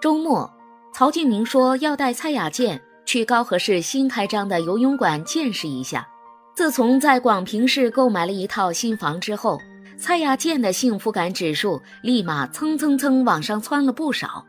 周末，曹敬明说要带蔡雅健去高河市新开张的游泳馆见识一下。自从在广平市购买了一套新房之后，蔡雅健的幸福感指数立马蹭蹭蹭往上窜了不少。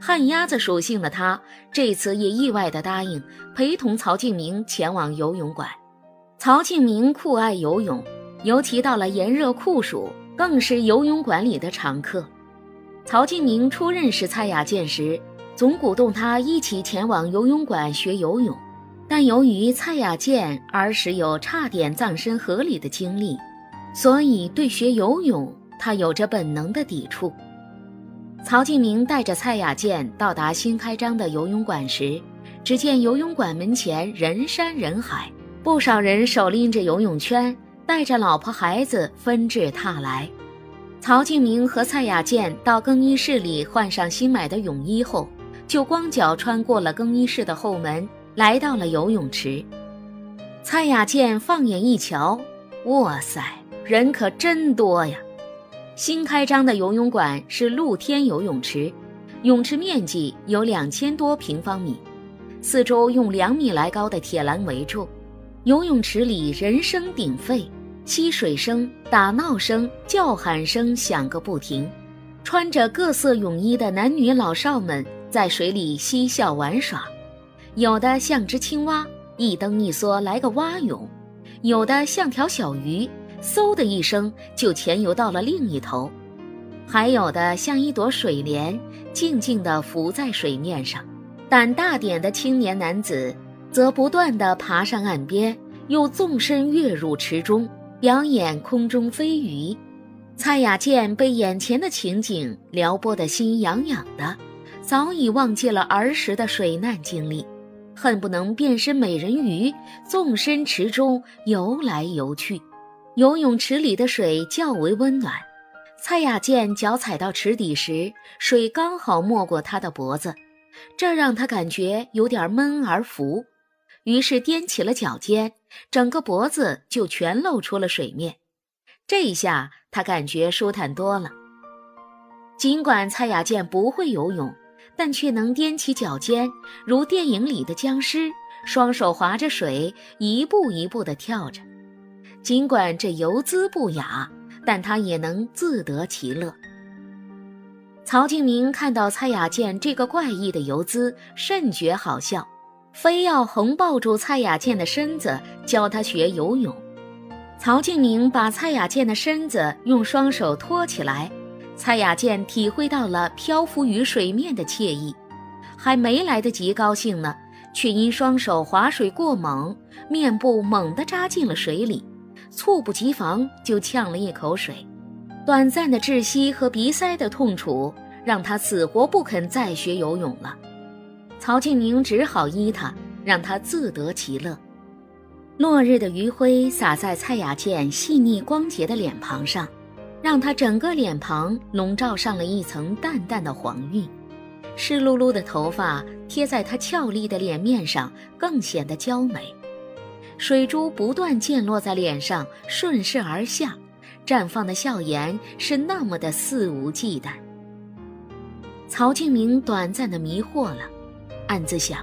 旱鸭子属性的他，这次也意外的答应陪同曹敬明前往游泳馆。曹敬明酷爱游泳，尤其到了炎热酷暑，更是游泳馆里的常客。曹敬明初认识蔡雅健时，总鼓动他一起前往游泳馆学游泳，但由于蔡雅健儿时有差点葬身河里的经历，所以对学游泳他有着本能的抵触。曹敬明带着蔡雅健到达新开张的游泳馆时，只见游泳馆门前人山人海，不少人手拎着游泳圈，带着老婆孩子纷至沓来。曹敬明和蔡雅健到更衣室里换上新买的泳衣后，就光脚穿过了更衣室的后门，来到了游泳池。蔡雅健放眼一瞧，哇塞，人可真多呀！新开张的游泳馆是露天游泳池，泳池面积有两千多平方米，四周用两米来高的铁栏围住，游泳池里人声鼎沸。溪水声、打闹声、叫喊声响个不停，穿着各色泳衣的男女老少们在水里嬉笑玩耍，有的像只青蛙，一蹬一缩来个蛙泳；有的像条小鱼，嗖的一声就潜游到了另一头；还有的像一朵水莲，静静地浮在水面上。胆大点的青年男子则不断地爬上岸边，又纵身跃入池中。表演空中飞鱼，蔡雅健被眼前的情景撩拨的心痒痒的，早已忘记了儿时的水难经历，恨不能变身美人鱼，纵身池中游来游去。游泳池里的水较为温暖，蔡雅健脚踩到池底时，水刚好没过他的脖子，这让他感觉有点闷而浮。于是踮起了脚尖，整个脖子就全露出了水面。这一下他感觉舒坦多了。尽管蔡雅健不会游泳，但却能踮起脚尖，如电影里的僵尸，双手划着水，一步一步地跳着。尽管这游姿不雅，但他也能自得其乐。曹敬明看到蔡雅健这个怪异的游姿，甚觉好笑。非要横抱住蔡雅健的身子教他学游泳。曹敬明把蔡雅健的身子用双手托起来，蔡雅健体会到了漂浮于水面的惬意，还没来得及高兴呢，却因双手划水过猛，面部猛地扎进了水里，猝不及防就呛了一口水。短暂的窒息和鼻塞的痛楚让他死活不肯再学游泳了。曹庆明只好依他，让他自得其乐。落日的余晖洒在蔡雅健细腻光洁的脸庞上，让她整个脸庞笼罩上了一层淡淡的黄晕。湿漉漉的头发贴在她俏丽的脸面上，更显得娇美。水珠不断溅落在脸上，顺势而下，绽放的笑颜是那么的肆无忌惮。曹庆明短暂的迷惑了。暗自想，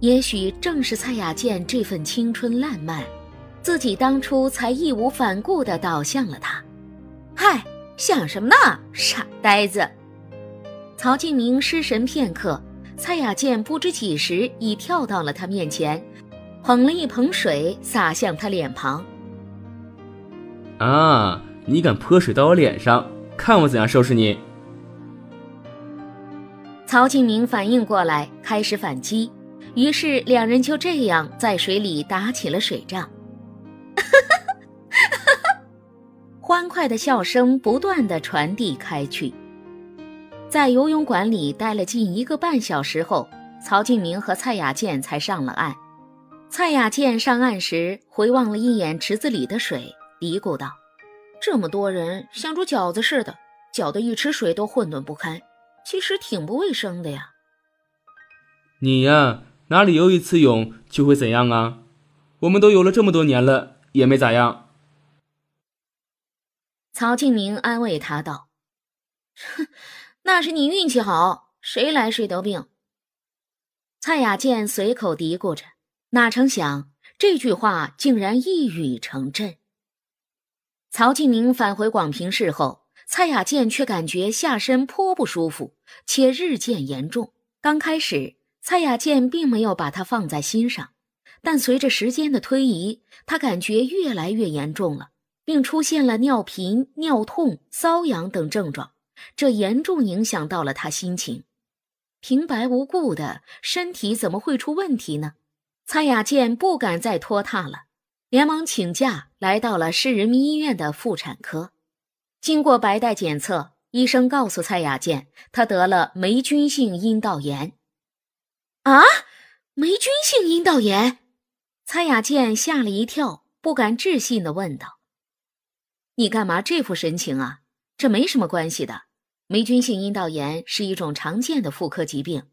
也许正是蔡雅健这份青春烂漫，自己当初才义无反顾地倒向了他。嗨，想什么呢，傻呆子！曹敬明失神片刻，蔡雅健不知几时已跳到了他面前，捧了一盆水洒向他脸庞。啊，你敢泼水到我脸上，看我怎样收拾你！曹敬明反应过来，开始反击，于是两人就这样在水里打起了水仗。哈 哈欢快的笑声不断的传递开去。在游泳馆里待了近一个半小时后，曹敬明和蔡雅健才上了岸。蔡雅健上岸时回望了一眼池子里的水，嘀咕道：“这么多人像煮饺子似的，搅得一池水都混沌不堪。”其实挺不卫生的呀。你呀，哪里游一次泳就会怎样啊？我们都游了这么多年了，也没咋样。曹庆明安慰他道：“哼，那是你运气好，谁来谁得病。”蔡雅健随口嘀咕着，哪成想这句话竟然一语成谶。曹庆明返回广平市后，蔡雅健却感觉下身颇不舒服，且日渐严重。刚开始，蔡雅健并没有把它放在心上，但随着时间的推移，他感觉越来越严重了，并出现了尿频、尿痛、瘙痒等症状，这严重影响到了他心情。平白无故的身体怎么会出问题呢？蔡雅健不敢再拖沓了，连忙请假来到了市人民医院的妇产科。经过白带检测，医生告诉蔡雅健，她得了霉菌性阴道炎。啊，霉菌性阴道炎！蔡雅健吓了一跳，不敢置信的问道：“你干嘛这副神情啊？这没什么关系的。”霉菌性阴道炎是一种常见的妇科疾病。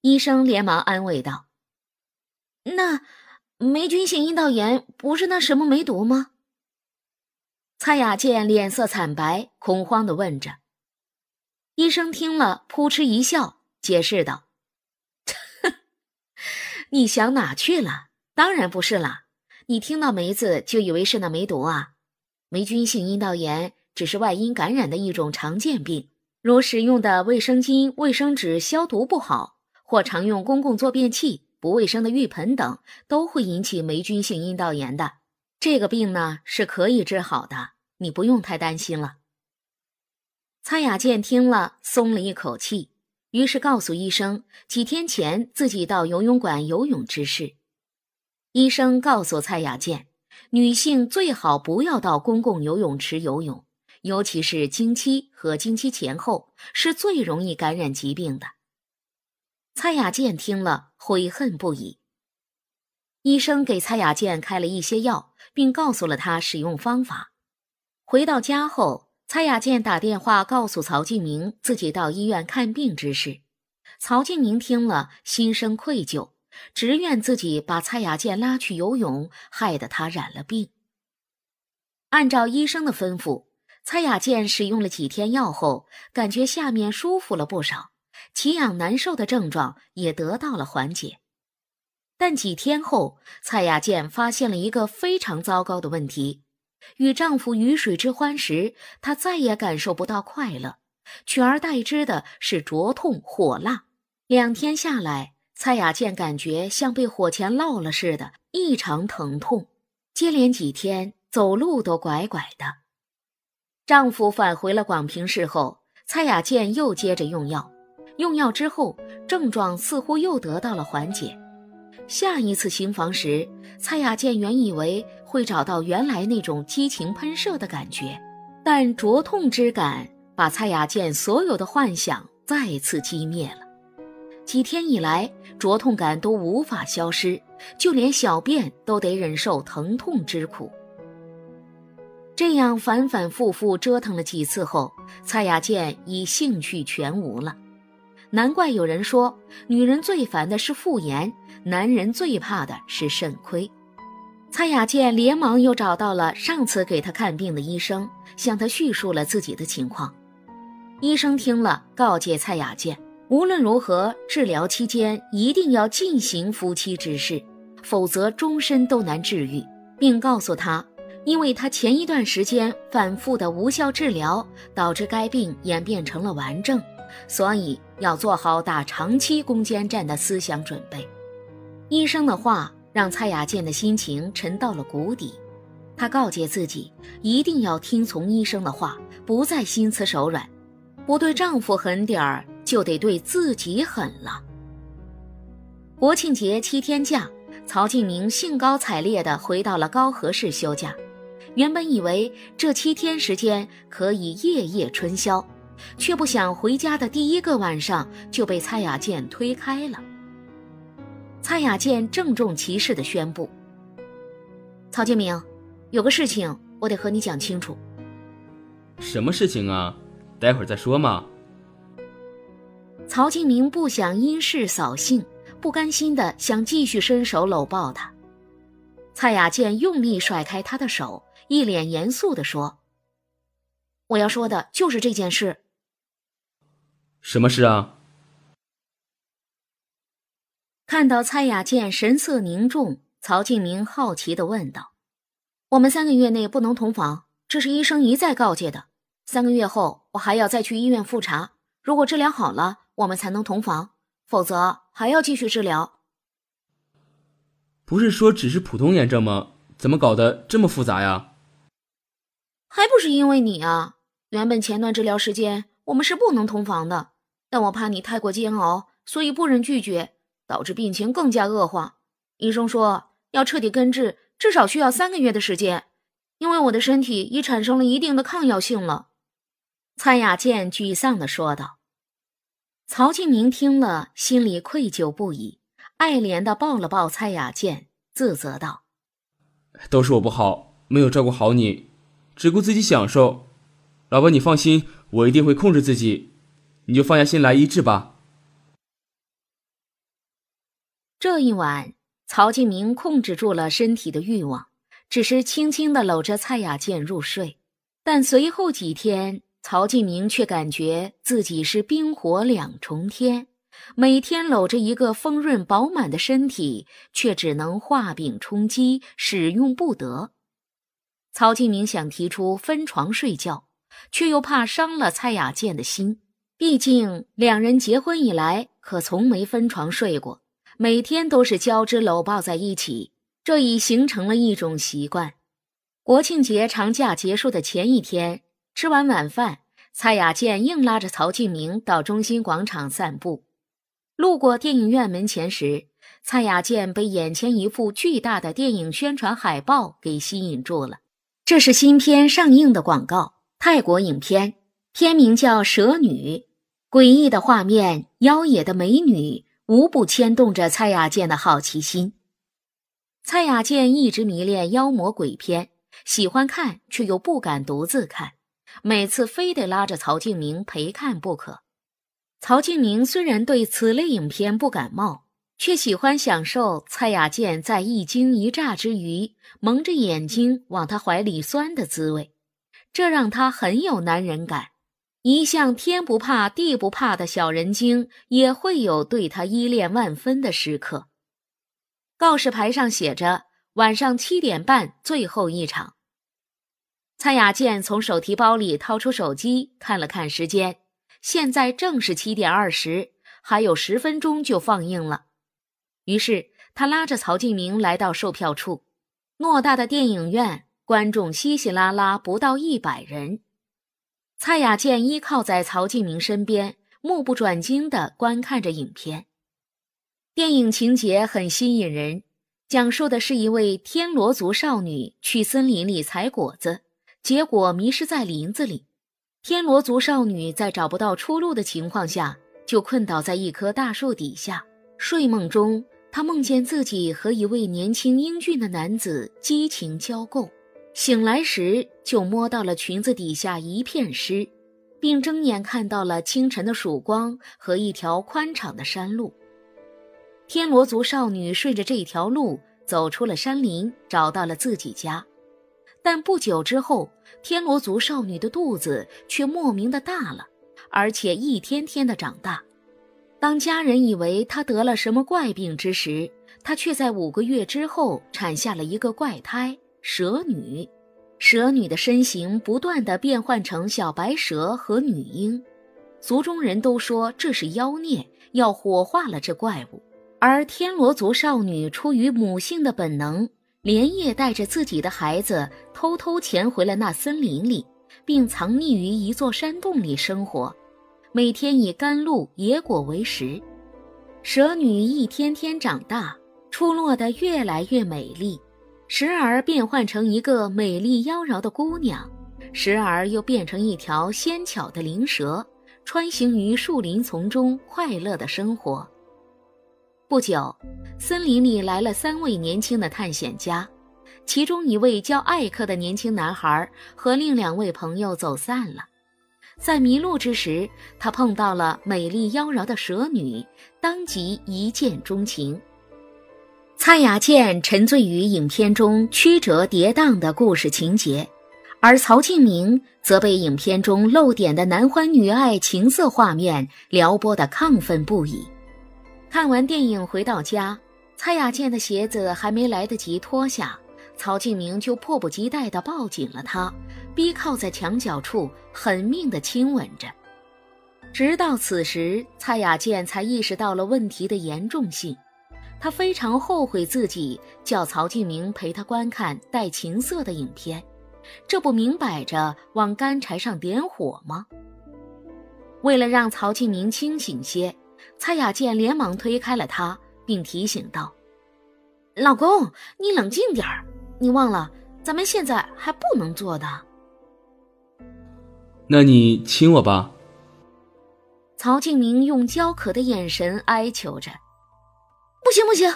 医生连忙安慰道：“那霉菌性阴道炎不是那什么梅毒吗？”蔡雅健脸色惨白，恐慌的问着。医生听了，扑哧一笑，解释道：“ 你想哪去了？当然不是啦！你听到梅子就以为是那梅毒啊？霉菌性阴道炎。”只是外阴感染的一种常见病，如使用的卫生巾、卫生纸消毒不好，或常用公共坐便器、不卫生的浴盆等，都会引起霉菌性阴道炎的。这个病呢是可以治好的，你不用太担心了。蔡雅健听了，松了一口气，于是告诉医生几天前自己到游泳馆游泳之事。医生告诉蔡雅健，女性最好不要到公共游泳池游泳。尤其是经期和经期前后是最容易感染疾病的。蔡雅健听了悔恨不已。医生给蔡雅健开了一些药，并告诉了他使用方法。回到家后，蔡雅健打电话告诉曹敬明自己到医院看病之事。曹敬明听了，心生愧疚，只怨自己把蔡雅健拉去游泳，害得他染了病。按照医生的吩咐。蔡雅健使用了几天药后，感觉下面舒服了不少，奇痒难受的症状也得到了缓解。但几天后，蔡雅健发现了一个非常糟糕的问题：与丈夫鱼水之欢时，她再也感受不到快乐，取而代之的是灼痛、火辣。两天下来，蔡雅健感觉像被火钳烙了似的，异常疼痛。接连几天，走路都拐拐的。丈夫返回了广平市后，蔡雅健又接着用药。用药之后，症状似乎又得到了缓解。下一次行房时，蔡雅健原以为会找到原来那种激情喷射的感觉，但灼痛之感把蔡雅健所有的幻想再次击灭了。几天以来，灼痛感都无法消失，就连小便都得忍受疼痛之苦。这样反反复复折腾了几次后，蔡雅健已兴趣全无了。难怪有人说，女人最烦的是妇炎，男人最怕的是肾亏。蔡雅健连忙又找到了上次给她看病的医生，向他叙述了自己的情况。医生听了，告诫蔡雅健，无论如何，治疗期间一定要进行夫妻之事，否则终身都难治愈，并告诉他。因为他前一段时间反复的无效治疗，导致该病演变成了顽症，所以要做好打长期攻坚战的思想准备。医生的话让蔡雅健的心情沉到了谷底，她告诫自己一定要听从医生的话，不再心慈手软，不对丈夫狠点儿，就得对自己狠了。国庆节七天假，曹敬明兴高采烈地回到了高和市休假。原本以为这七天时间可以夜夜春宵，却不想回家的第一个晚上就被蔡雅健推开了。蔡雅健郑重其事的宣布：“曹建明，有个事情我得和你讲清楚。”“什么事情啊？待会儿再说嘛。”曹金明不想因事扫兴，不甘心的想继续伸手搂抱他。蔡雅健用力甩开他的手。一脸严肃的说：“我要说的就是这件事。什么事啊？看到蔡雅健神色凝重，曹敬明好奇的问道：“我们三个月内不能同房，这是医生一再告诫的。三个月后，我还要再去医院复查，如果治疗好了，我们才能同房，否则还要继续治疗。”不是说只是普通炎症吗？怎么搞得这么复杂呀？还不是因为你啊！原本前段治疗时间我们是不能同房的，但我怕你太过煎熬，所以不忍拒绝。导致病情更加恶化。医生说要彻底根治，至少需要三个月的时间，因为我的身体已产生了一定的抗药性了。”蔡雅健沮丧地说道。曹敬明听了，心里愧疚不已，爱怜地抱了抱蔡雅健，自责道：“都是我不好，没有照顾好你，只顾自己享受。老婆，你放心，我一定会控制自己，你就放下心来医治吧。”这一晚，曹敬明控制住了身体的欲望，只是轻轻的搂着蔡雅健入睡。但随后几天，曹敬明却感觉自己是冰火两重天，每天搂着一个丰润饱满的身体，却只能画饼充饥，使用不得。曹敬明想提出分床睡觉，却又怕伤了蔡雅健的心，毕竟两人结婚以来可从没分床睡过。每天都是交织搂抱在一起，这已形成了一种习惯。国庆节长假结束的前一天，吃完晚饭，蔡雅健硬拉着曹敬明到中心广场散步。路过电影院门前时，蔡雅健被眼前一幅巨大的电影宣传海报给吸引住了。这是新片上映的广告，泰国影片，片名叫《蛇女》，诡异的画面，妖冶的美女。无不牵动着蔡雅健的好奇心。蔡雅健一直迷恋妖魔鬼片，喜欢看却又不敢独自看，每次非得拉着曹敬明陪看不可。曹敬明虽然对此类影片不感冒，却喜欢享受蔡雅健在一惊一乍之余蒙着眼睛往他怀里钻的滋味，这让他很有男人感。一向天不怕地不怕的小人精，也会有对他依恋万分的时刻。告示牌上写着：“晚上七点半，最后一场。”蔡雅健从手提包里掏出手机，看了看时间，现在正是七点二十，还有十分钟就放映了。于是他拉着曹敬明来到售票处。偌大的电影院，观众稀稀拉拉，不到一百人。蔡雅健依靠在曹敬明身边，目不转睛地观看着影片。电影情节很吸引人，讲述的是一位天罗族少女去森林里采果子，结果迷失在林子里。天罗族少女在找不到出路的情况下，就困倒在一棵大树底下。睡梦中，她梦见自己和一位年轻英俊的男子激情交媾。醒来时，就摸到了裙子底下一片湿，并睁眼看到了清晨的曙光和一条宽敞的山路。天罗族少女顺着这条路走出了山林，找到了自己家。但不久之后，天罗族少女的肚子却莫名的大了，而且一天天的长大。当家人以为她得了什么怪病之时，她却在五个月之后产下了一个怪胎。蛇女，蛇女的身形不断的变换成小白蛇和女婴，族中人都说这是妖孽，要火化了这怪物。而天罗族少女出于母性的本能，连夜带着自己的孩子偷偷潜回了那森林里，并藏匿于一座山洞里生活，每天以甘露、野果为食。蛇女一天天长大，出落得越来越美丽。时而变换成一个美丽妖娆的姑娘，时而又变成一条纤巧的灵蛇，穿行于树林丛中，快乐的生活。不久，森林里来了三位年轻的探险家，其中一位叫艾克的年轻男孩和另两位朋友走散了。在迷路之时，他碰到了美丽妖娆的蛇女，当即一见钟情。蔡雅健沉醉于影片中曲折跌宕的故事情节，而曹敬明则被影片中露点的男欢女爱情色画面撩拨得亢奋不已。看完电影回到家，蔡雅健的鞋子还没来得及脱下，曹敬明就迫不及待地抱紧了她，逼靠在墙角处，狠命地亲吻着。直到此时，蔡雅健才意识到了问题的严重性。他非常后悔自己叫曹敬明陪他观看带情色的影片，这不明摆着往干柴上点火吗？为了让曹敬明清醒些。蔡雅健连忙推开了他，并提醒道：“老公，你冷静点儿，你忘了咱们现在还不能做的。”那你亲我吧。曹敬明用焦渴的眼神哀求着：“不行，不行！”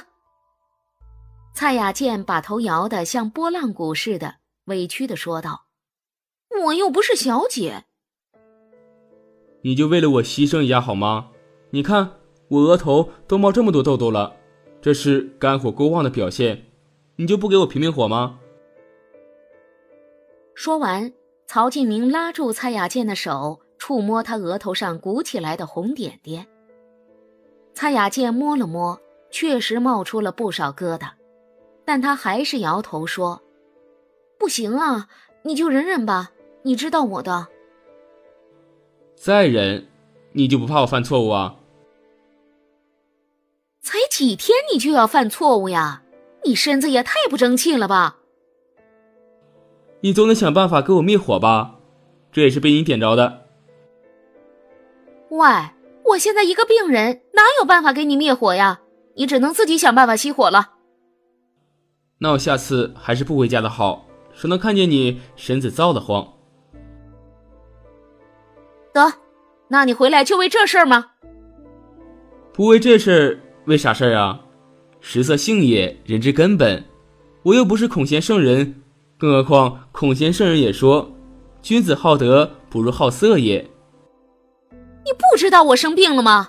蔡雅健把头摇得像拨浪鼓似的，委屈的说道：“我又不是小姐。”你就为了我牺牲一下好吗？你看，我额头都冒这么多痘痘了，这是肝火过旺的表现，你就不给我平平火吗？说完，曹敬明拉住蔡雅健的手，触摸他额头上鼓起来的红点点。蔡雅健摸了摸，确实冒出了不少疙瘩，但他还是摇头说：“不行啊，你就忍忍吧，你知道我的。”再忍。你就不怕我犯错误啊？才几天你就要犯错误呀？你身子也太不争气了吧！你总得想办法给我灭火吧？这也是被你点着的。喂，我现在一个病人，哪有办法给你灭火呀？你只能自己想办法熄火了。那我下次还是不回家的好，省得看见你身子燥得慌。得。那你回来就为这事儿吗？不为这事儿，为啥事儿啊？食色性也，人之根本。我又不是孔贤圣人，更何况孔贤圣人也说：“君子好德，不如好色也。”你不知道我生病了吗？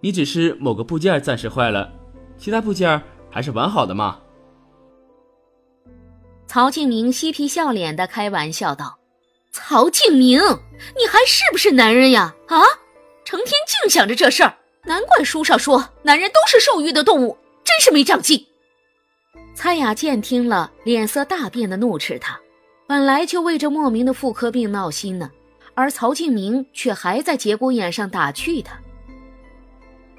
你只是某个部件暂时坏了，其他部件还是完好的嘛。曹敬明嬉皮笑脸的开玩笑道。曹敬明，你还是不是男人呀？啊，成天净想着这事儿，难怪书上说男人都是受欲的动物，真是没长进。蔡雅健听了，脸色大变的怒斥他，本来就为这莫名的妇科病闹心呢，而曹敬明却还在节骨眼上打趣他。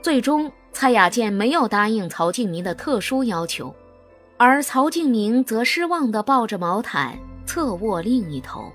最终，蔡雅健没有答应曹敬明的特殊要求，而曹敬明则失望的抱着毛毯，侧卧另一头。